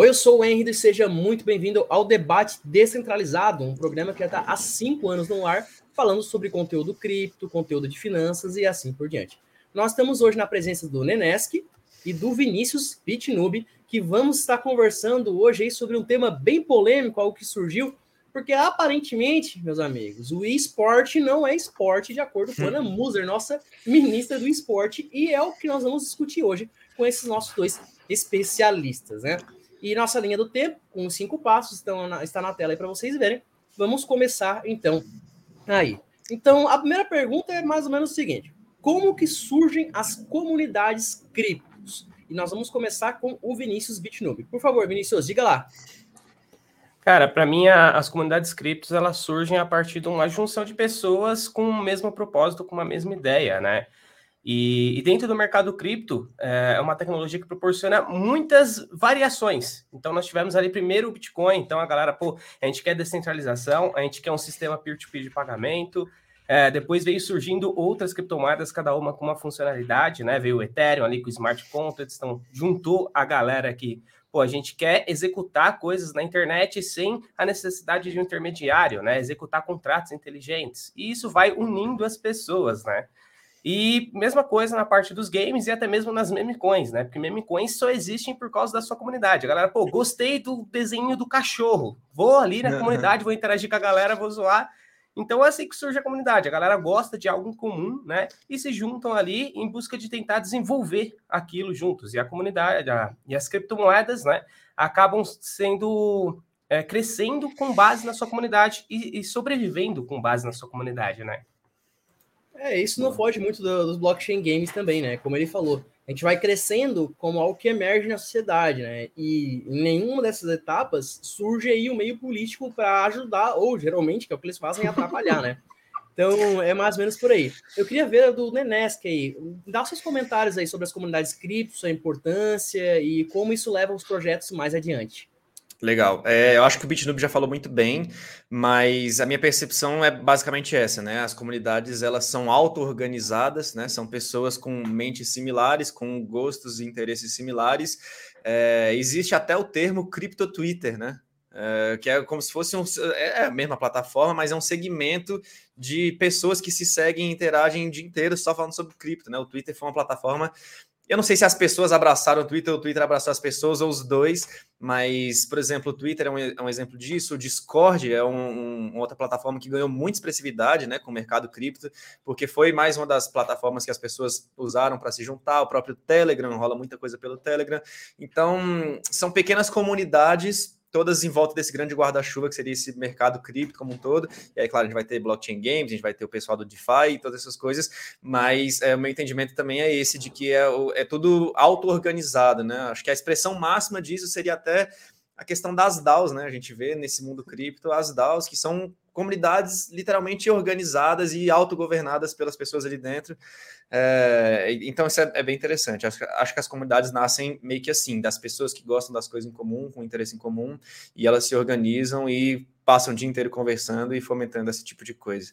Oi, eu sou o Henry e seja muito bem-vindo ao Debate Descentralizado, um programa que já está há cinco anos no ar, falando sobre conteúdo cripto, conteúdo de finanças e assim por diante. Nós estamos hoje na presença do Nenesk e do Vinícius Bitnube, que vamos estar conversando hoje sobre um tema bem polêmico, algo que surgiu, porque aparentemente, meus amigos, o esporte não é esporte, de acordo com Ana Muser, nossa ministra do esporte, e é o que nós vamos discutir hoje com esses nossos dois especialistas, né? E nossa linha do tempo, com cinco passos, estão na, está na tela aí para vocês verem. Vamos começar então aí. Então, a primeira pergunta é mais ou menos o seguinte: como que surgem as comunidades criptos? E nós vamos começar com o Vinícius Bitnube. Por favor, Vinícius, diga lá. Cara, para mim, a, as comunidades criptos elas surgem a partir de uma junção de pessoas com o mesmo propósito, com uma mesma ideia, né? E, e, dentro do mercado cripto, é, é uma tecnologia que proporciona muitas variações. Então, nós tivemos ali primeiro o Bitcoin. Então, a galera, pô, a gente quer descentralização, a gente quer um sistema peer-to-peer -peer de pagamento. É, depois veio surgindo outras criptomoedas, cada uma com uma funcionalidade, né? Veio o Ethereum ali com o Smart Contracts, então juntou a galera que, pô, a gente quer executar coisas na internet sem a necessidade de um intermediário, né? Executar contratos inteligentes. E isso vai unindo as pessoas, né? E mesma coisa na parte dos games e até mesmo nas meme coins, né? Porque meme coins só existem por causa da sua comunidade. A galera, pô, gostei do desenho do cachorro. Vou ali na comunidade, vou interagir com a galera, vou zoar. Então é assim que surge a comunidade. A galera gosta de algo comum, né? E se juntam ali em busca de tentar desenvolver aquilo juntos. E a comunidade, a, e as criptomoedas, né? Acabam sendo é, crescendo com base na sua comunidade e, e sobrevivendo com base na sua comunidade, né? É, isso não foge muito do, dos blockchain games também, né? Como ele falou, a gente vai crescendo como algo que emerge na sociedade, né? E em nenhuma dessas etapas surge aí o um meio político para ajudar, ou geralmente, que é o que eles fazem, é atrapalhar, né? Então, é mais ou menos por aí. Eu queria ver do Nenesk aí, dá seus comentários aí sobre as comunidades cripto, sua importância e como isso leva os projetos mais adiante. Legal. É, eu acho que o BitNube já falou muito bem, mas a minha percepção é basicamente essa, né? As comunidades elas são auto-organizadas, né? São pessoas com mentes similares, com gostos e interesses similares. É, existe até o termo cripto Twitter, né? É, que é como se fosse um, é, é a mesma plataforma, mas é um segmento de pessoas que se seguem e interagem o dia inteiro só falando sobre cripto, né? O Twitter foi uma plataforma eu não sei se as pessoas abraçaram o Twitter ou o Twitter abraçou as pessoas, ou os dois, mas, por exemplo, o Twitter é um, é um exemplo disso, o Discord é um, um, outra plataforma que ganhou muita expressividade né, com o mercado cripto, porque foi mais uma das plataformas que as pessoas usaram para se juntar, o próprio Telegram, rola muita coisa pelo Telegram. Então, são pequenas comunidades todas em volta desse grande guarda-chuva que seria esse mercado cripto como um todo. E aí, claro, a gente vai ter blockchain games, a gente vai ter o pessoal do DeFi e todas essas coisas, mas é, o meu entendimento também é esse, de que é, é tudo auto-organizado, né? Acho que a expressão máxima disso seria até a questão das DAOs, né? A gente vê nesse mundo cripto as DAOs que são comunidades literalmente organizadas e autogovernadas pelas pessoas ali dentro. É, então, isso é, é, bem interessante. Acho, acho que as comunidades nascem meio que assim, das pessoas que gostam das coisas em comum, com interesse em comum, e elas se organizam e passam o dia inteiro conversando e fomentando esse tipo de coisa.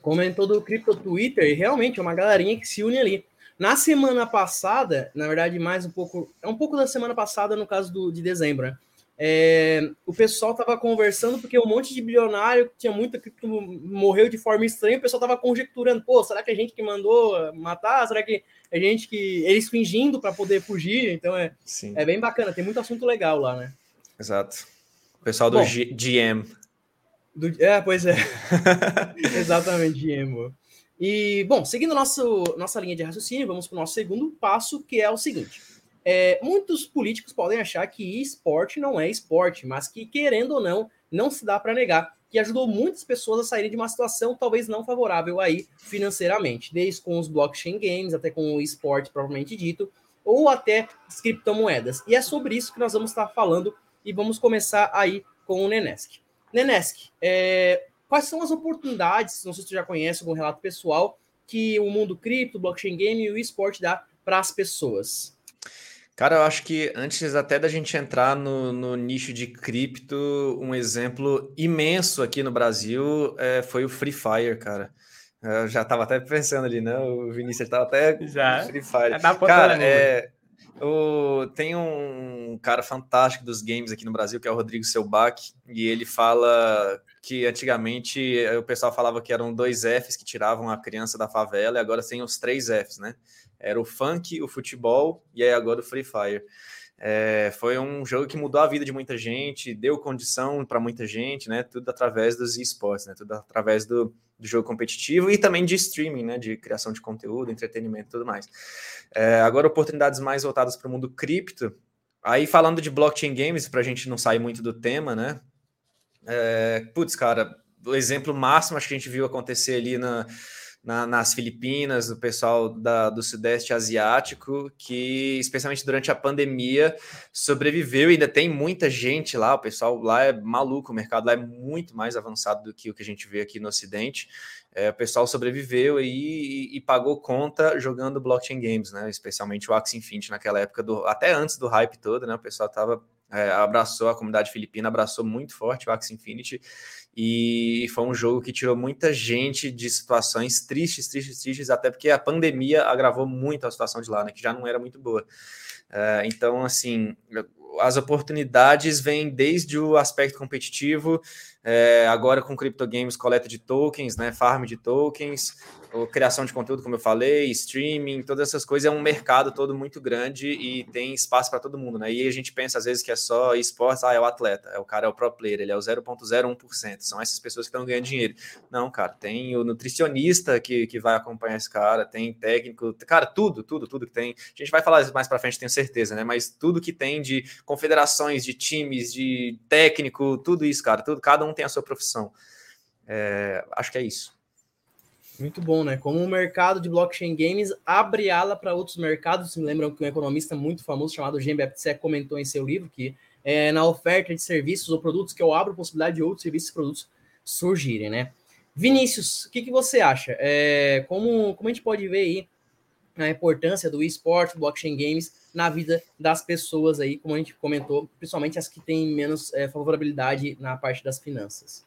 Comentou do Crypto Twitter, e realmente é uma galerinha que se une ali. Na semana passada, na verdade, mais um pouco, é um pouco da semana passada, no caso do, de dezembro, né? É, o pessoal estava conversando porque um monte de bilionário tinha muita cripto morreu de forma estranha. O pessoal estava conjecturando: pô, será que a gente que mandou matar? Será que é gente que eles fingindo para poder fugir? Então é, é bem bacana. Tem muito assunto legal lá, né? Exato. O pessoal do Bom, GM. Do, é, pois é. Exatamente, GM. E, bom, seguindo nosso, nossa linha de raciocínio, vamos para o nosso segundo passo, que é o seguinte é, muitos políticos podem achar que esporte não é esporte, mas que, querendo ou não, não se dá para negar que ajudou muitas pessoas a saírem de uma situação talvez não favorável aí financeiramente, desde com os blockchain games até com o esporte propriamente dito, ou até as criptomoedas. E é sobre isso que nós vamos estar falando e vamos começar aí com o Nenesk. Nenesk, é, quais são as oportunidades, não sei se você já conhece algum relato pessoal, que o mundo cripto, blockchain game e o esporte dá para as pessoas? Cara, eu acho que antes até da gente entrar no, no nicho de cripto, um exemplo imenso aqui no Brasil é, foi o Free Fire, cara. Eu já estava até pensando ali, né? O Vinícius estava até já. Free Fire. É cara, é, o, tem um um cara fantástico dos games aqui no Brasil, que é o Rodrigo Selbach, e ele fala que antigamente o pessoal falava que eram dois Fs que tiravam a criança da favela, e agora tem os três Fs, né? Era o funk, o futebol e aí agora o Free Fire. É, foi um jogo que mudou a vida de muita gente, deu condição para muita gente, né? Tudo através dos esportes, né? Tudo através do, do, jogo competitivo e também de streaming, né? De criação de conteúdo, entretenimento e tudo mais. É, agora, oportunidades mais voltadas para o mundo cripto. Aí, falando de blockchain games, para a gente não sair muito do tema, né? É, putz, cara, o exemplo máximo acho que a gente viu acontecer ali na na, nas Filipinas, o pessoal da, do Sudeste Asiático, que, especialmente durante a pandemia, sobreviveu. E ainda tem muita gente lá, o pessoal lá é maluco, o mercado lá é muito mais avançado do que o que a gente vê aqui no Ocidente. É, o pessoal sobreviveu aí e, e, pagou conta jogando blockchain games, né? Especialmente o Axie Infinity naquela época, do, até antes do hype todo, né? O pessoal tava é, abraçou a comunidade filipina, abraçou muito forte o Axie Infinity e foi um jogo que tirou muita gente de situações tristes, tristes, tristes, até porque a pandemia agravou muito a situação de lá, né, que já não era muito boa. É, então, assim, as oportunidades vêm desde o aspecto competitivo, é, agora com criptogames, coleta de tokens, né, farm de tokens, criação de conteúdo, como eu falei, streaming, todas essas coisas, é um mercado todo muito grande e tem espaço para todo mundo, né? E a gente pensa às vezes que é só esportes, ah, é o atleta, é o cara é o pro player, ele é o 0.01%, são essas pessoas que estão ganhando dinheiro. Não, cara, tem o nutricionista que, que vai acompanhar esse cara, tem técnico, cara, tudo, tudo, tudo que tem. A gente vai falar mais para frente, tenho certeza, né? Mas tudo que tem de confederações, de times, de técnico, tudo isso, cara, tudo, cada um tem a sua profissão. É, acho que é isso. Muito bom, né? Como o mercado de blockchain games abre ala para outros mercados. Me lembram que um economista muito famoso chamado Jean Baptiste comentou em seu livro que é, na oferta de serviços ou produtos que eu abro possibilidade de outros serviços e produtos surgirem, né? Vinícius, o que, que você acha? É, como, como a gente pode ver aí a importância do esporte, blockchain games na vida das pessoas aí, como a gente comentou, principalmente as que têm menos é, favorabilidade na parte das finanças?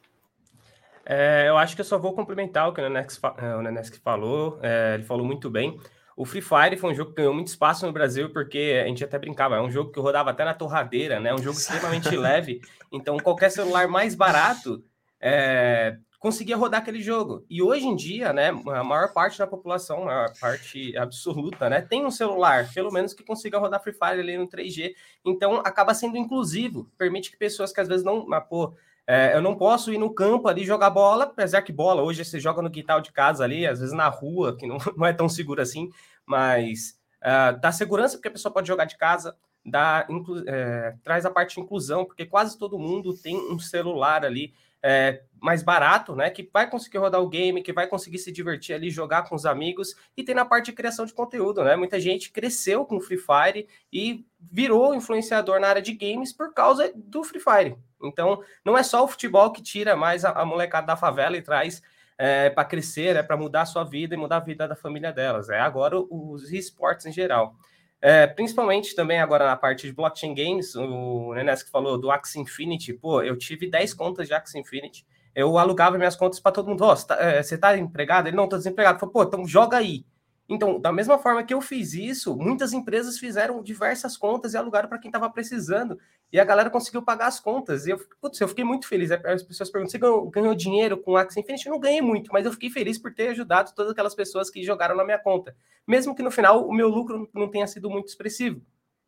É, eu acho que eu só vou complementar o que o é, o Nenesk falou. É, ele falou muito bem. O Free Fire foi um jogo que ganhou muito espaço no Brasil, porque a gente até brincava, é um jogo que rodava até na torradeira, né? Um jogo extremamente leve. Então, qualquer celular mais barato é, conseguia rodar aquele jogo. E hoje em dia, né, a maior parte da população, a maior parte absoluta, né, tem um celular, pelo menos que consiga rodar Free Fire ali no 3G. Então, acaba sendo inclusivo, permite que pessoas que às vezes não, ah, pô, é, eu não posso ir no campo ali jogar bola, apesar que bola hoje você joga no quintal de casa ali, às vezes na rua, que não, não é tão seguro assim, mas uh, dá segurança porque a pessoa pode jogar de casa, dá, é, traz a parte de inclusão, porque quase todo mundo tem um celular ali é, mais barato, né? Que vai conseguir rodar o game, que vai conseguir se divertir ali, jogar com os amigos, e tem na parte de criação de conteúdo, né? Muita gente cresceu com o Free Fire e virou influenciador na área de games por causa do Free Fire. Então, não é só o futebol que tira mais a, a molecada da favela e traz é, para crescer, é para mudar a sua vida e mudar a vida da família delas. É agora os esportes em geral. É, principalmente também agora na parte de blockchain games, o Nenes que falou do Axie Infinity, pô, eu tive 10 contas de Axie Infinity, eu alugava minhas contas para todo mundo, oh, você, tá, é, tá empregado? Ele não, tô desempregado. Falei, pô, então joga aí. Então, da mesma forma que eu fiz isso, muitas empresas fizeram diversas contas e alugaram para quem estava precisando. E a galera conseguiu pagar as contas. E eu, putz, eu fiquei muito feliz. As pessoas perguntam: você ganhou, ganhou dinheiro com o Axie Infinity? Eu não ganhei muito, mas eu fiquei feliz por ter ajudado todas aquelas pessoas que jogaram na minha conta. Mesmo que no final o meu lucro não tenha sido muito expressivo.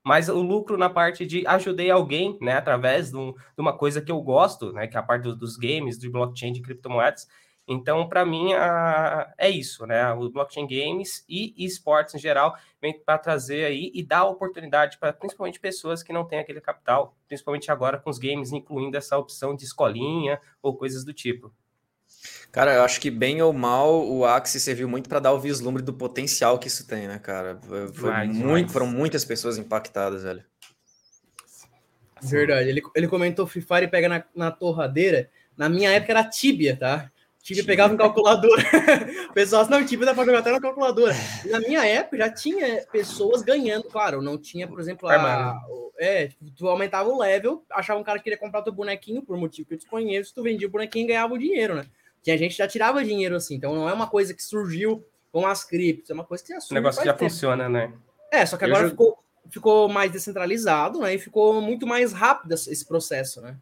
Mas o lucro na parte de ajudei alguém, né, através de, um, de uma coisa que eu gosto, né, que é a parte dos games, de blockchain, de criptomoedas, então, para mim, a, é isso, né? O blockchain games e esportes em geral vem para trazer aí e dar oportunidade para principalmente pessoas que não têm aquele capital, principalmente agora com os games, incluindo essa opção de escolinha ou coisas do tipo. Cara, eu acho que bem ou mal o Axie serviu muito para dar o vislumbre do potencial que isso tem, né, cara? Foi muito. Foram muitas pessoas impactadas, velho. Verdade. Ele, ele comentou Free Fire pega na, na torradeira. Na minha época era Tibia, tá? Tibia pegava em calculadora. o pessoal não, Tibia dá para jogar até na calculadora. Na minha época já tinha pessoas ganhando, claro, não tinha, por exemplo, a, é, tu aumentava o level, achava um cara que queria comprar teu bonequinho por motivo que eu desconheço, tu vendia o bonequinho e ganhava o dinheiro, né? Tinha gente que já tirava dinheiro assim, então não é uma coisa que surgiu com as criptos, é uma coisa que já surgiu. O negócio que já tempo. funciona, né? É, só que agora ficou ficou mais descentralizado, né? E ficou muito mais rápido esse processo, né?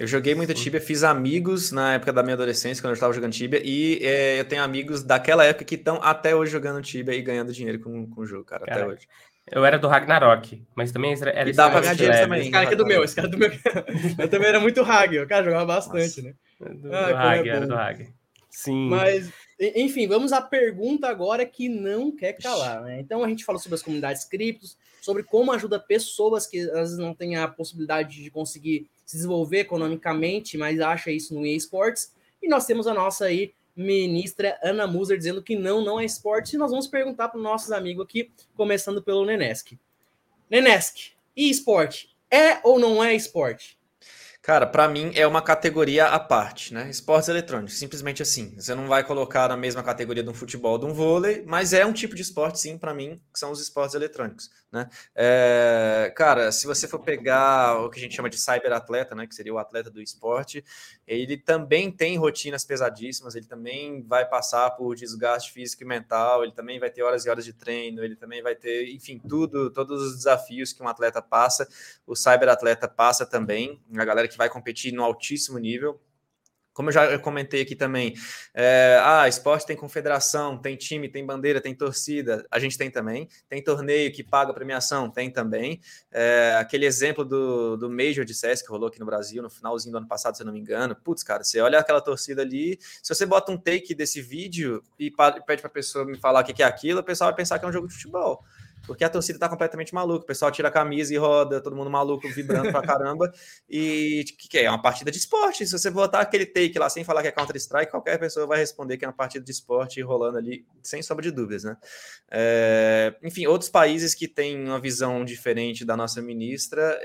Eu joguei muito Tibia, fiz amigos na época da minha adolescência, quando eu estava jogando Tibia, e é, eu tenho amigos daquela época que estão até hoje jogando Tibia e ganhando dinheiro com, com o jogo, cara, até hoje. Eu era do Ragnarok, mas também era. E dá pra ganhar dinheiro também. Esse cara aqui é do meu, esse cara é do meu. eu também era muito Hag, o cara jogava bastante, Nossa. né? Do, ah, do Hag, é era do Hag. Sim. Mas, enfim, vamos à pergunta agora que não quer calar, né? Então a gente falou sobre as comunidades criptos, sobre como ajuda pessoas que às vezes não têm a possibilidade de conseguir se desenvolver economicamente, mas acha isso no eSports. E nós temos a nossa aí ministra Ana Muser dizendo que não, não é esporte. E nós vamos perguntar para os nossos amigos aqui, começando pelo Nenesk. Nenesk, e esporte? É ou não é esporte? Cara, para mim é uma categoria à parte, né? Esportes eletrônicos, simplesmente assim. Você não vai colocar na mesma categoria de um futebol, de um vôlei, mas é um tipo de esporte, sim, para mim, que são os esportes eletrônicos, né? É, cara, se você for pegar o que a gente chama de cyberatleta, né, que seria o atleta do esporte, ele também tem rotinas pesadíssimas, ele também vai passar por desgaste físico e mental, ele também vai ter horas e horas de treino, ele também vai ter, enfim, tudo, todos os desafios que um atleta passa, o cyberatleta passa também, a galera que vai competir no altíssimo nível. Como eu já comentei aqui também, é, ah, esporte tem confederação, tem time, tem bandeira, tem torcida, a gente tem também. Tem torneio que paga premiação, tem também. É, aquele exemplo do, do Major de CS que rolou aqui no Brasil no finalzinho do ano passado, se eu não me engano. Putz, cara, você olha aquela torcida ali, se você bota um take desse vídeo e pede para a pessoa me falar o que é aquilo, o pessoal vai pensar que é um jogo de futebol porque a torcida tá completamente maluca. O pessoal tira a camisa e roda, todo mundo maluco, vibrando pra caramba. E que, que é uma partida de esporte. Se você botar aquele take lá sem falar que é Counter-Strike, qualquer pessoa vai responder que é uma partida de esporte rolando ali, sem sombra de dúvidas, né? É, enfim, outros países que têm uma visão diferente da nossa ministra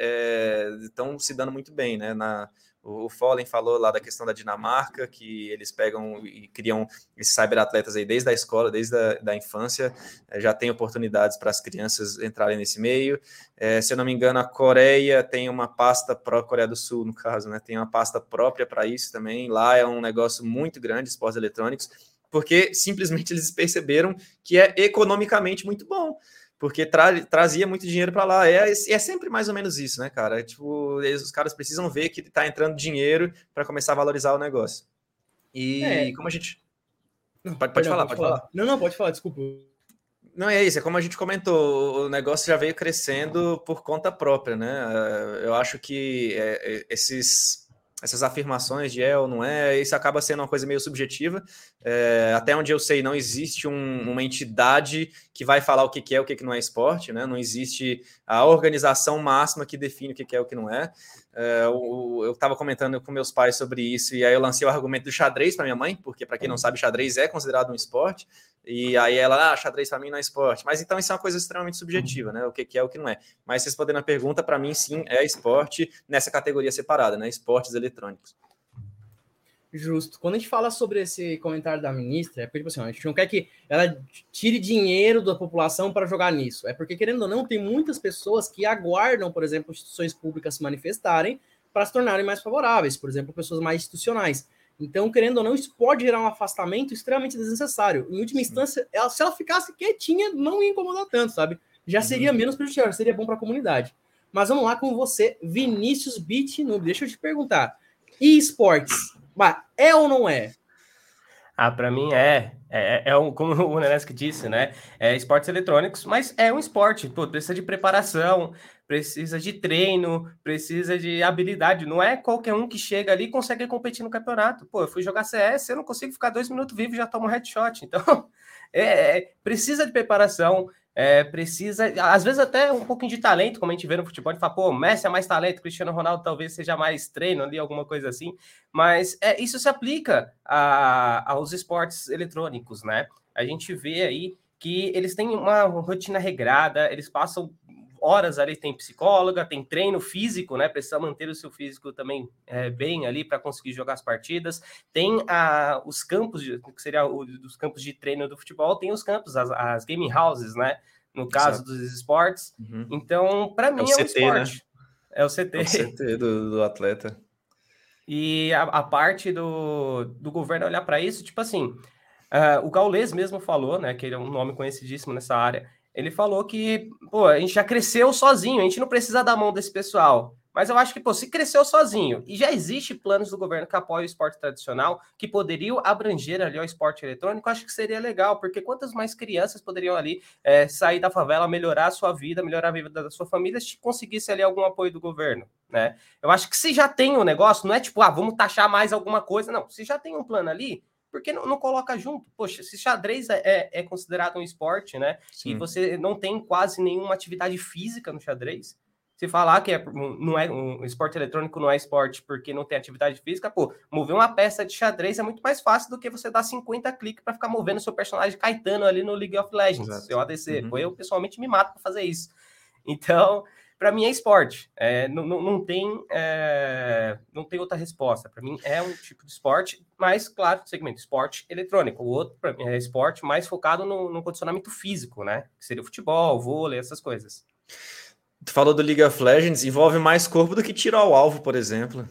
estão é, se dando muito bem, né? Na, o Follen falou lá da questão da Dinamarca, que eles pegam e criam esses cyberatletas aí desde a escola, desde a da infância, é, já tem oportunidades para as crianças entrarem nesse meio. É, se eu não me engano, a Coreia tem uma pasta pró Coreia do Sul, no caso, né? Tem uma pasta própria para isso também. Lá é um negócio muito grande, esportes eletrônicos, porque simplesmente eles perceberam que é economicamente muito bom porque tra trazia muito dinheiro para lá. É, é sempre mais ou menos isso, né, cara? É, tipo, eles, os caras precisam ver que está entrando dinheiro para começar a valorizar o negócio. E é. como a gente. Não, pode, pode, falar, pode falar, falar. Não, não, pode falar, desculpa. Não, é isso, é como a gente comentou, o negócio já veio crescendo por conta própria, né? Eu acho que é, é, esses essas afirmações de é ou não é, isso acaba sendo uma coisa meio subjetiva. É, até onde eu sei, não existe um, uma entidade que vai falar o que, é o que, que não é esporte, né? Não existe a organização máxima que define o que, que é o que não é. É eu estava comentando com meus pais sobre isso, e aí eu lancei o argumento do xadrez para minha mãe, porque, para quem não sabe, xadrez é considerado um esporte. E aí ela, ah, xadrez para mim não é esporte. Mas então isso é uma coisa extremamente subjetiva, né? O que, que é o que não é. Mas respondendo a pergunta, para mim sim é esporte nessa categoria separada, né? Esportes eletrônicos. Justo. Quando a gente fala sobre esse comentário da ministra, é porque tipo assim, a gente não quer que ela tire dinheiro da população para jogar nisso. É porque, querendo ou não, tem muitas pessoas que aguardam, por exemplo, instituições públicas se manifestarem para se tornarem mais favoráveis, por exemplo, pessoas mais institucionais. Então, querendo ou não, isso pode gerar um afastamento extremamente desnecessário. Em última instância, ela, se ela ficasse quietinha, não ia incomodar tanto, sabe? Já uhum. seria uhum. menos prejudicial, seria bom para a comunidade. Mas vamos lá com você, Vinícius Bitnoob. Deixa eu te perguntar. E esportes? É ou não é? Ah, para mim é. É, é um, como o Nenesk disse, né? É esportes eletrônicos, mas é um esporte. Pô, precisa de preparação, precisa de treino, precisa de habilidade. Não é qualquer um que chega ali e consegue competir no campeonato. Pô, eu fui jogar CS, eu não consigo ficar dois minutos vivo e já tomo um headshot. Então, é, é, precisa de preparação, é, precisa, às vezes até um pouquinho de talento, como a gente vê no futebol, gente fala, pô, Messi é mais talento, Cristiano Ronaldo talvez seja mais treino ali, alguma coisa assim, mas é, isso se aplica a, aos esportes eletrônicos, né? A gente vê aí que eles têm uma rotina regrada, eles passam horas ali, tem psicóloga, tem treino físico, né? Precisa manter o seu físico também é, bem ali para conseguir jogar as partidas. Tem a, os campos, de, que seria os campos de treino do futebol, tem os campos, as, as gaming houses, né? No caso Exato. dos esportes. Uhum. Então, para mim, é, é um CT, esporte. Né? É o CT. É o CT do, do atleta. E a, a, parte do, do governo olhar para isso, tipo assim, uh, o Gaules mesmo falou, né, que ele é um nome conhecidíssimo nessa área, ele falou que, pô, a gente já cresceu sozinho, a gente não precisa dar mão desse pessoal. Mas eu acho que, pô, se cresceu sozinho e já existe planos do governo que apoiam o esporte tradicional, que poderiam abranger ali o esporte eletrônico, acho que seria legal, porque quantas mais crianças poderiam ali é, sair da favela, melhorar a sua vida, melhorar a vida da sua família, se conseguisse ali algum apoio do governo, né? Eu acho que se já tem um negócio, não é tipo, ah, vamos taxar mais alguma coisa, não. Se já tem um plano ali, por que não, não, coloca junto? Poxa, se xadrez é, é, é considerado um esporte, né? Sim. E você não tem quase nenhuma atividade física no xadrez, se falar que é, não é um esporte eletrônico não é esporte porque não tem atividade física, pô, mover uma peça de xadrez é muito mais fácil do que você dar 50 cliques para ficar movendo seu personagem Caetano ali no League of Legends, Exato. seu ADC. Uhum. Pô, eu pessoalmente me mato para fazer isso. Então, para mim é esporte. É, não, não, não, tem, é, não tem outra resposta. Para mim é um tipo de esporte, mas, claro, segmento esporte eletrônico. O outro, para mim, é esporte mais focado no, no condicionamento físico, né? Que seria o futebol, vôlei, essas coisas. Tu falou do League of Legends, envolve mais corpo do que tiro ao alvo, por exemplo.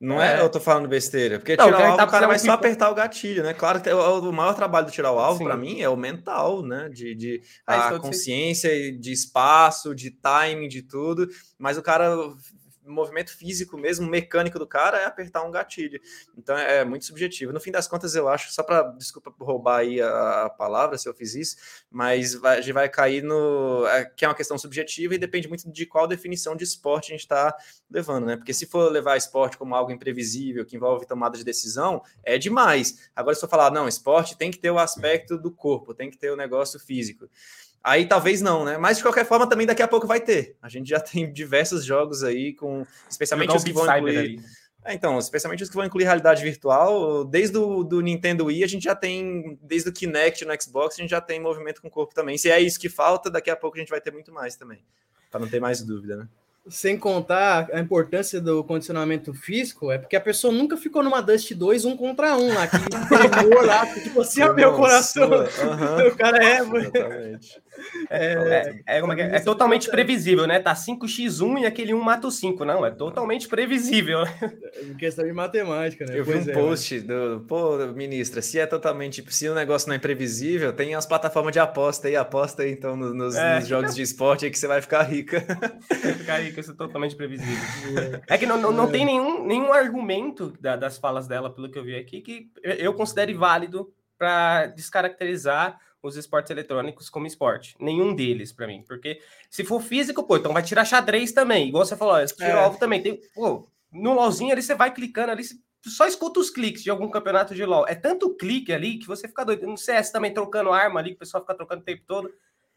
Não é, é eu tô falando besteira, porque não, tirar o alvo, tá o cara vai só apertar o gatilho, né? Claro que o, maior trabalho do tirar o alvo, para mim, é o mental, né? De, de ah, a consciência, de espaço, de timing, de tudo. Mas o cara movimento físico mesmo, mecânico do cara, é apertar um gatilho. Então é, é muito subjetivo. No fim das contas, eu acho, só para, desculpa roubar aí a, a, palavra se eu fiz isso, mas vai, a gente vai cair no. É, que é uma questão subjetiva e depende muito de qual definição de esporte a gente está levando, né? Porque se for levar esporte como algo imprevisível, que envolve tomada de decisão, é demais. Agora, se eu falar, não, esporte tem que ter o aspecto do corpo, tem que ter o negócio físico. Aí talvez não, né? Mas de qualquer forma, também daqui a pouco vai ter. A gente já tem diversos jogos aí, com especialmente os que vão incluir. É, então, especialmente os que vão incluir realidade virtual, desde o do Nintendo Wii, a gente já tem, desde o Kinect no Xbox, a gente já tem movimento com o corpo também. Se é isso que falta, daqui a pouco a gente vai ter muito mais também. Para não ter mais dúvida, né? Sem contar a importância do condicionamento físico, é porque a pessoa nunca ficou numa Dust 2 um contra um lá, que lá, tipo assim, o meu coração. Uhum. O cara é. Exatamente. É, é, é, é, é totalmente previsível, né? Tá 5x1 e aquele 1 mata o 5. Não, é totalmente previsível. É questão de matemática, né? Eu pois vi um post do. Pô, ministra, se é totalmente. Se o negócio não é previsível, tem as plataformas de aposta aí, aposta aí então nos, nos jogos de esporte aí que você vai ficar rica. Vai ficar rica, isso é totalmente previsível. É que não, não, não tem nenhum, nenhum argumento da, das falas dela, pelo que eu vi aqui, que eu considere válido para descaracterizar os esportes eletrônicos como esporte. Nenhum deles, para mim. Porque se for físico, pô, então vai tirar xadrez também. Igual você falou, tira é. alvo também. Tem, pô, no LOLzinho ali você vai clicando ali, só escuta os cliques de algum campeonato de LOL. É tanto clique ali que você fica doido. No CS também trocando arma ali, que o pessoal fica trocando o tempo todo.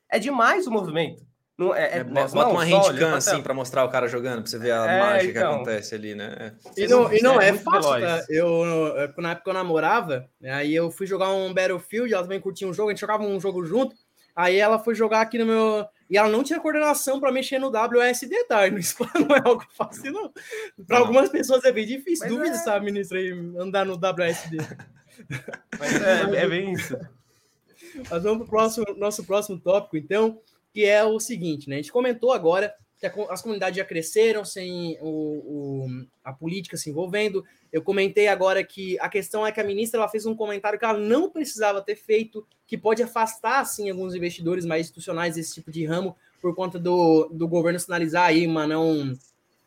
É demais o movimento. Não, é, é, é bota não, uma handcam assim para mostrar o cara jogando, para você ver a é, mágica então, que acontece ali, né? E não, e não é, é fácil, tá? Eu, na época eu namorava, aí eu fui jogar um Battlefield, ela também curtia um jogo, a gente jogava um jogo junto, aí ela foi jogar aqui no meu. E ela não tinha coordenação para mexer no WSD, tá? Isso não é algo fácil, não. Para algumas pessoas é bem difícil. Mas Dúvida, é... sabe, ministro, aí andar no WSD. Mas é, é bem isso. Mas vamos para o próximo, nosso próximo tópico, então que é o seguinte, né? A gente comentou agora que as comunidades já cresceram sem o, o, a política se envolvendo. Eu comentei agora que a questão é que a ministra ela fez um comentário que ela não precisava ter feito, que pode afastar, assim, alguns investidores mais institucionais desse tipo de ramo, por conta do, do governo sinalizar aí uma não,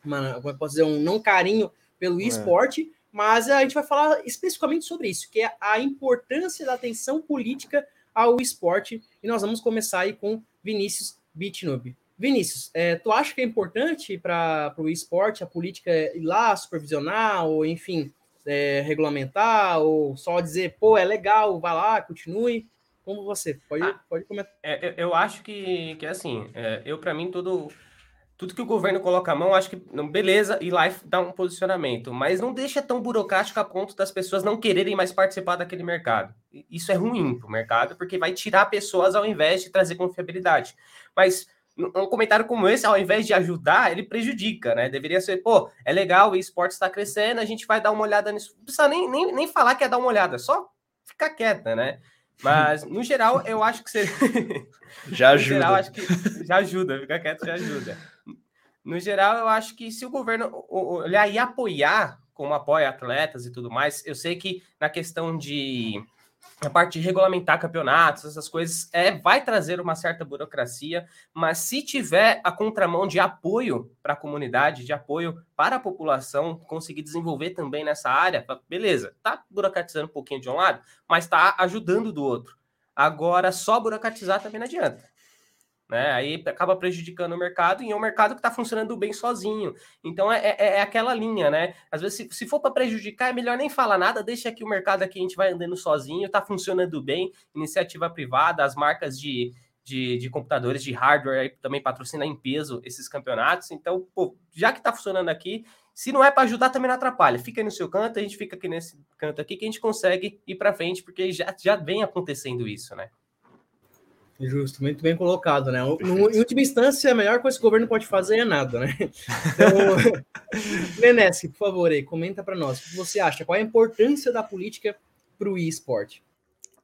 uma, como eu posso dizer, um não carinho pelo é. esporte, é. mas a gente vai falar especificamente sobre isso, que é a importância da atenção política ao esporte, e nós vamos começar aí com Vinícius Bitnub. Vinícius, é, tu acha que é importante para o esporte a política ir lá supervisionar, ou enfim, é, regulamentar, ou só dizer, pô, é legal, vai lá, continue? Como você? Pode, ah, pode comentar. É, eu acho que, que assim, é, eu, para mim, tudo, tudo que o governo coloca a mão, acho que, beleza, ir lá e dar um posicionamento, mas não deixa tão burocrático a ponto das pessoas não quererem mais participar daquele mercado isso é ruim para o mercado, porque vai tirar pessoas ao invés de trazer confiabilidade. Mas um comentário como esse, ao invés de ajudar, ele prejudica, né? Deveria ser, pô, é legal, o esporte está crescendo, a gente vai dar uma olhada nisso. Não precisa nem, nem, nem falar que é dar uma olhada, só ficar quieta, né? Mas, no geral, eu acho que você. Já ajuda. no geral, acho que já ajuda, ficar quieto já ajuda. No geral, eu acho que se o governo olhar e apoiar, como apoia atletas e tudo mais, eu sei que na questão de a parte de regulamentar campeonatos, essas coisas, é, vai trazer uma certa burocracia, mas se tiver a contramão de apoio para a comunidade, de apoio para a população, conseguir desenvolver também nessa área, beleza, tá burocratizando um pouquinho de um lado, mas está ajudando do outro. Agora, só burocratizar também não adianta né? Aí acaba prejudicando o mercado e é um mercado que está funcionando bem sozinho. Então é, é, é, aquela linha, né? Às vezes, se, se for para prejudicar, é melhor nem falar nada, deixa aqui o mercado aqui, a gente vai andando sozinho, está funcionando bem, iniciativa privada, as marcas de, de, de, computadores, de hardware também patrocina em peso esses campeonatos. Então, pô, já que está funcionando aqui, se não é para ajudar, também não atrapalha. Fica aí no seu canto, a gente fica aqui nesse canto aqui que a gente consegue ir para frente, porque já, já vem acontecendo isso, né? Justo, muito bem colocado, né? No, em última instância, a melhor coisa que o governo pode fazer é nada, né? Então, por favor, aí, comenta para nós o que você acha, qual é a importância da política para o esporte?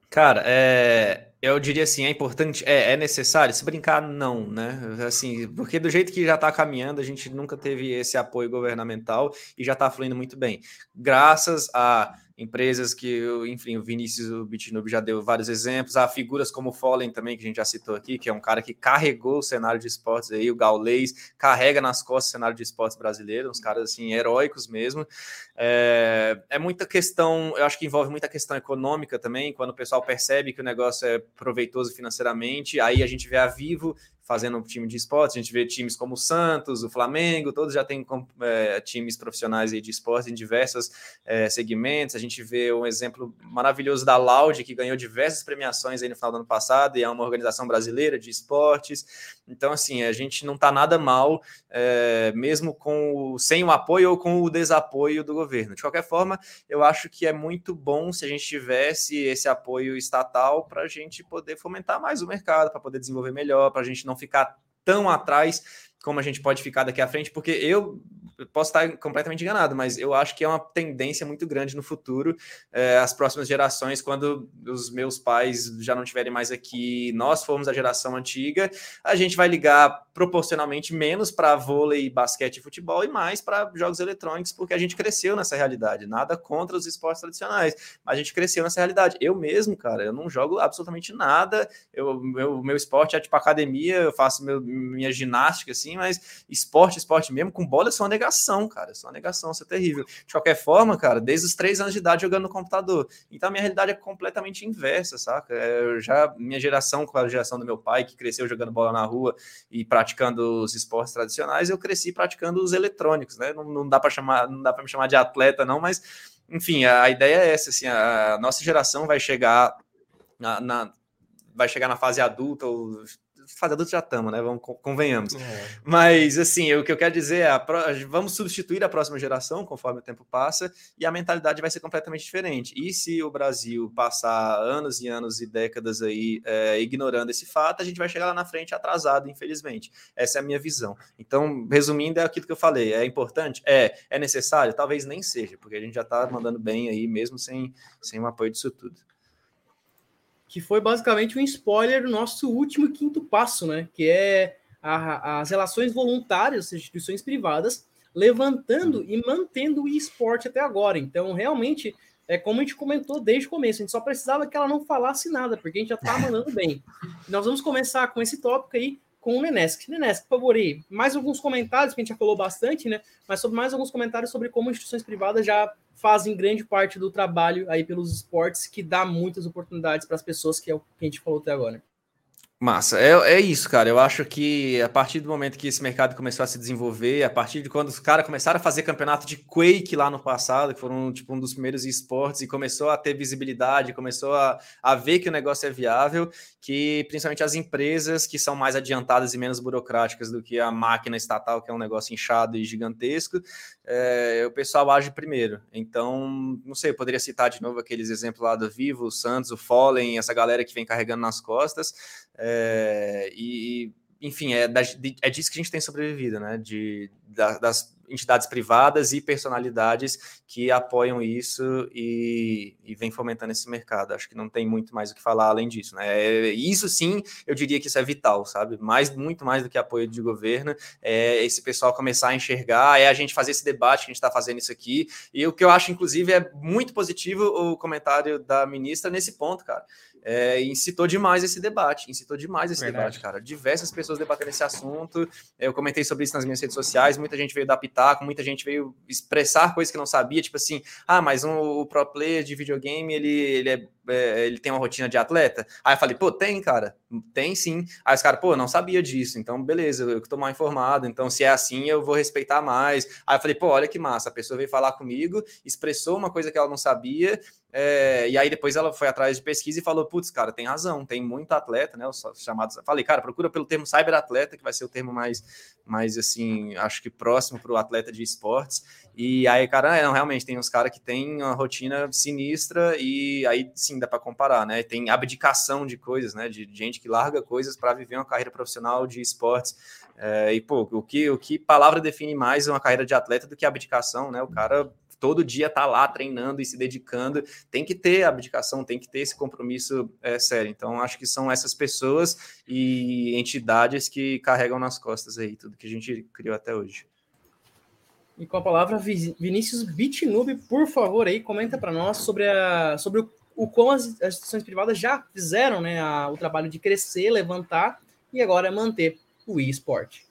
Cara, é, eu diria assim, é importante, é, é, necessário? Se brincar, não, né? Assim, porque do jeito que já está caminhando, a gente nunca teve esse apoio governamental e já está fluindo muito bem. Graças a empresas que, enfim, o Vinícius, o Bitnube já deu vários exemplos, há figuras como o Fallen também, que a gente já citou aqui, que é um cara que carregou o cenário de esportes aí, o Gaulês, carrega nas costas o cenário de esportes brasileiro, uns caras, assim, heróicos mesmo. É, é muita questão, eu acho que envolve muita questão econômica também, quando o pessoal percebe que o negócio é proveitoso financeiramente, aí a gente vê a Vivo fazendo um time de esportes. A gente vê times como o Santos, o Flamengo, todos já têm é, times profissionais de esportes em diversos é, segmentos. A gente vê um exemplo maravilhoso da Laude, que ganhou diversas premiações no final do ano passado e é uma organização brasileira de esportes. Então, assim, a gente não está nada mal, é, mesmo com o, sem o apoio ou com o desapoio do governo. De qualquer forma, eu acho que é muito bom se a gente tivesse esse apoio estatal para a gente poder fomentar mais o mercado, para poder desenvolver melhor, para a gente não ficar tão atrás como a gente pode ficar daqui à frente, porque eu posso estar completamente enganado, mas eu acho que é uma tendência muito grande no futuro, é, as próximas gerações, quando os meus pais já não estiverem mais aqui, nós formos a geração antiga, a gente vai ligar proporcionalmente menos para vôlei, basquete e futebol e mais para jogos eletrônicos, porque a gente cresceu nessa realidade. Nada contra os esportes tradicionais, mas a gente cresceu nessa realidade. Eu mesmo, cara, eu não jogo absolutamente nada. Eu, meu, meu esporte é tipo academia, eu faço meu, minha ginástica assim, mas esporte, esporte mesmo, com bola, eu sou uma cara. Eu sou uma negação, isso é terrível. De qualquer forma, cara, desde os três anos de idade jogando no computador. Então a minha realidade é completamente inversa, saca? É, eu já, minha geração, com a geração do meu pai, que cresceu jogando bola na rua e praticando os esportes tradicionais, eu cresci praticando os eletrônicos, né? Não, não dá para chamar, não dá para me chamar de atleta, não, mas enfim, a, a, ideia é essa, assim, a, a nossa geração vai chegar na, na, vai chegar na fase adulta, ou fase adulta já estamos, né? Vamos, convenhamos. É. Mas, assim, o que eu quero dizer é: vamos substituir a próxima geração conforme o tempo passa e a mentalidade vai ser completamente diferente. E se o Brasil passar anos e anos e décadas aí é, ignorando esse fato, a gente vai chegar lá na frente atrasado, infelizmente. Essa é a minha visão. Então, resumindo, é aquilo que eu falei: é importante? É. É necessário? Talvez nem seja, porque a gente já está mandando bem aí, mesmo sem, sem o apoio disso tudo que foi basicamente um spoiler do nosso último quinto passo, né? Que é a, as relações voluntárias, as instituições privadas, levantando e mantendo o esporte até agora. Então, realmente, é como a gente comentou desde o começo, a gente só precisava que ela não falasse nada, porque a gente já tá mandando bem. Nós vamos começar com esse tópico aí, com o Nenesk. Nenesk, por favor, aí, mais alguns comentários, que a gente já falou bastante, né? Mas sobre mais alguns comentários sobre como instituições privadas já fazem grande parte do trabalho aí pelos esportes, que dá muitas oportunidades para as pessoas, que é o que a gente falou até agora. Massa, é, é isso, cara. Eu acho que a partir do momento que esse mercado começou a se desenvolver, a partir de quando os caras começaram a fazer campeonato de Quake lá no passado, que foram tipo um dos primeiros esportes, e começou a ter visibilidade, começou a, a ver que o negócio é viável, que principalmente as empresas que são mais adiantadas e menos burocráticas do que a máquina estatal, que é um negócio inchado e gigantesco, é, o pessoal age primeiro. Então, não sei, eu poderia citar de novo aqueles exemplos lá do Vivo, o Santos, o Fallen, essa galera que vem carregando nas costas. É, e, enfim, é, é disso que a gente tem sobrevivido, né? De, das entidades privadas e personalidades que apoiam isso e, e vem fomentando esse mercado. Acho que não tem muito mais o que falar além disso, né? É, isso sim, eu diria que isso é vital, sabe? Mais, muito mais do que apoio de governo, é esse pessoal começar a enxergar, é a gente fazer esse debate que a gente está fazendo isso aqui. E o que eu acho, inclusive, é muito positivo o comentário da ministra nesse ponto, cara é, incitou demais esse debate, incitou demais esse Verdade. debate, cara. Diversas pessoas debatendo esse assunto. Eu comentei sobre isso nas minhas redes sociais. Muita gente veio dar pitaco, muita gente veio expressar coisas que não sabia, tipo assim, ah, mas um, o pro player de videogame ele, ele, é, é, ele tem uma rotina de atleta. Aí eu falei, pô, tem, cara, tem sim. Aí os caras, pô, não sabia disso, então beleza, eu que tô mal informado, então se é assim eu vou respeitar mais. Aí eu falei, pô, olha que massa, a pessoa veio falar comigo, expressou uma coisa que ela não sabia é, e aí depois ela foi atrás de pesquisa e falou: putz, cara, tem razão, tem muito atleta, né? Os chamados. Falei, cara, procura pelo termo cyberatleta, que vai ser o termo mais, mais assim, acho que próximo para o atleta de esportes. E aí, cara, é, não, realmente tem uns caras que tem uma rotina sinistra e aí sim dá para comparar, né? Tem abdicação de coisas, né? De gente que larga coisas para viver uma carreira profissional de esportes. É, e, pô, o que, o que palavra define mais uma carreira de atleta do que abdicação, né? O cara todo dia tá lá treinando e se dedicando, tem que ter abdicação, tem que ter esse compromisso é, sério. Então, acho que são essas pessoas e entidades que carregam nas costas aí tudo que a gente criou até hoje. E com a palavra, Vinícius Bitnube, por favor, aí, comenta para nós sobre, a, sobre o, o como as, as instituições privadas já fizeram né, a, o trabalho de crescer, levantar e agora manter o e-sport.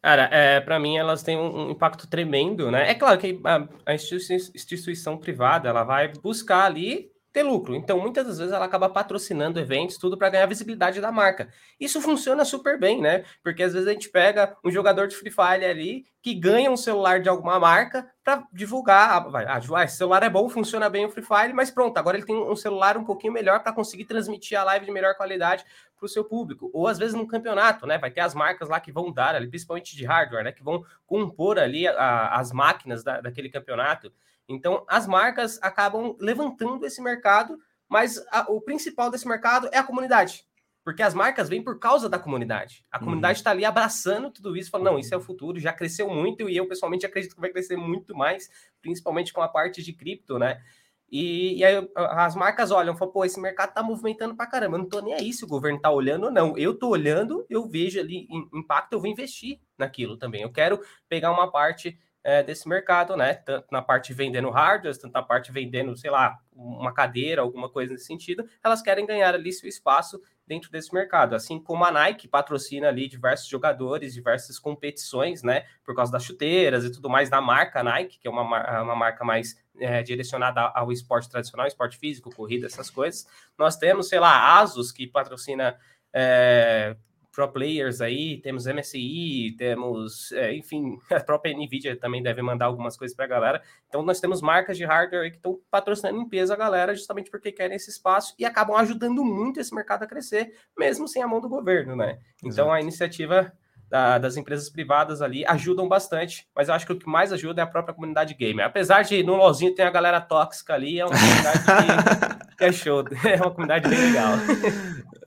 Cara, é, para mim elas têm um, um, impacto tremendo, né? É claro que a, a instituição, instituição, privada ela vai buscar ali ter lucro. Então, muitas das vezes ela acaba patrocinando eventos, tudo para ganhar visibilidade da marca. Isso funciona super bem, né? Porque às vezes a gente pega um jogador de Free Fire ali que ganha um celular de alguma marca para divulgar. Ah, ah, esse celular é bom, funciona bem o Free Fire, mas pronto, agora ele tem um celular um pouquinho melhor para conseguir transmitir a live de melhor qualidade para o seu público. Ou às vezes num campeonato, né? Vai ter as marcas lá que vão dar ali, principalmente de hardware, né? Que vão compor ali a, as máquinas da, daquele campeonato. Então, as marcas acabam levantando esse mercado, mas a, o principal desse mercado é a comunidade. Porque as marcas vêm por causa da comunidade. A uhum. comunidade está ali abraçando tudo isso, falando, não, isso é o futuro, já cresceu muito, e eu pessoalmente acredito que vai crescer muito mais, principalmente com a parte de cripto, né? E, e, aí as marcas olham, falam, pô, esse mercado tá movimentando pra caramba. Eu não tô nem aí se o governo tá olhando, não. Eu tô olhando, eu vejo ali impacto, eu vou investir naquilo também. Eu quero pegar uma parte é, desse mercado, né? Tanto na parte vendendo hardware, tanto na parte vendendo, sei lá, uma cadeira, alguma coisa nesse sentido, elas querem ganhar ali seu espaço dentro desse mercado. Assim como a Nike patrocina ali diversos jogadores, diversas competições, né? Por causa das chuteiras e tudo mais da marca Nike, que é uma, uma marca mais é, direcionada ao esporte tradicional, esporte físico, corrida, essas coisas. Nós temos, sei lá, Asus, que patrocina é, pro players aí, temos MSI, temos, é, enfim, a própria Nvidia também deve mandar algumas coisas para a galera. Então nós temos marcas de hardware que estão patrocinando em peso a galera justamente porque querem esse espaço e acabam ajudando muito esse mercado a crescer, mesmo sem a mão do governo, né? Então Exato. a iniciativa da, das empresas privadas ali ajudam bastante, mas eu acho que o que mais ajuda é a própria comunidade gamer. Apesar de no LoLzinho tem a galera tóxica ali, é uma comunidade que, que é show, é uma comunidade bem legal.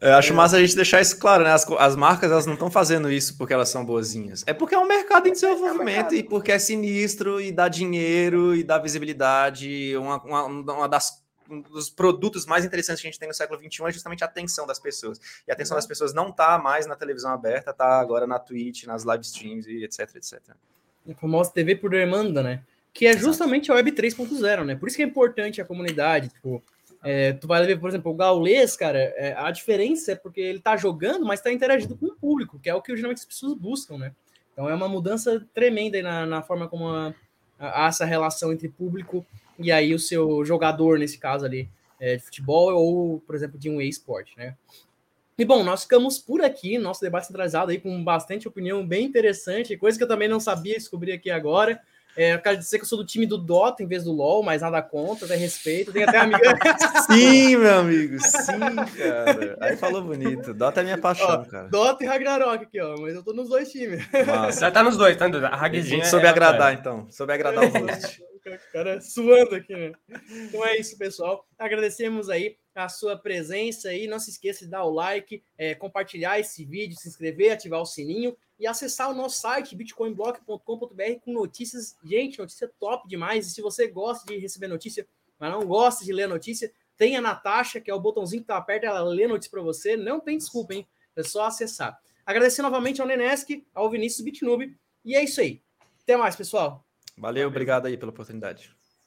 Eu acho massa a gente deixar isso claro, né? As, as marcas elas não estão fazendo isso porque elas são boazinhas. É porque é um mercado em desenvolvimento é e porque é sinistro e dá dinheiro e dá visibilidade. Uma, uma, uma das um dos produtos mais interessantes que a gente tem no século XXI é justamente a atenção das pessoas. E a atenção das pessoas não está mais na televisão aberta, está agora na Twitch, nas live streams e etc, etc. A famosa TV por demanda, né? Que é justamente Exato. a Web 3.0, né? Por isso que é importante a comunidade, tipo, é, tu vai ver, por exemplo, o Gaules, cara, é, a diferença é porque ele tá jogando, mas tá interagindo com o público, que é o que geralmente as pessoas buscam, né? Então é uma mudança tremenda na, na forma como a, essa relação entre público e aí o seu jogador, nesse caso ali, é, de futebol ou, por exemplo, de um e-sport, né? E bom, nós ficamos por aqui, nosso debate centralizado aí com bastante opinião bem interessante, coisa que eu também não sabia, descobri aqui agora. É, eu quero dizer que eu sou do time do Dota em vez do LoL, mas nada contra, até respeito. Tem até amiga. sim, meu amigo, sim, cara. Aí falou bonito. Dota é minha paixão, ó, cara. Dota e Ragnarok aqui, ó. Mas eu tô nos dois times. Nossa. Já tá nos dois, tá? A Ragzinha. Gente soube é agradar, então. Soube agradar o host. cara suando aqui, né? Então é isso, pessoal. Agradecemos aí a sua presença aí. Não se esqueça de dar o like, é, compartilhar esse vídeo, se inscrever, ativar o sininho e acessar o nosso site bitcoinblock.com.br com notícias. Gente, notícia top demais. E se você gosta de receber notícia, mas não gosta de ler notícia, tem a Natasha, que é o botãozinho que tá perto, ela lê notícia para você. Não tem desculpa, hein? É só acessar. Agradecer novamente ao Nenesk, ao Vinícius Bitnube. E é isso aí. Até mais, pessoal. Valeu, obrigado aí pela oportunidade.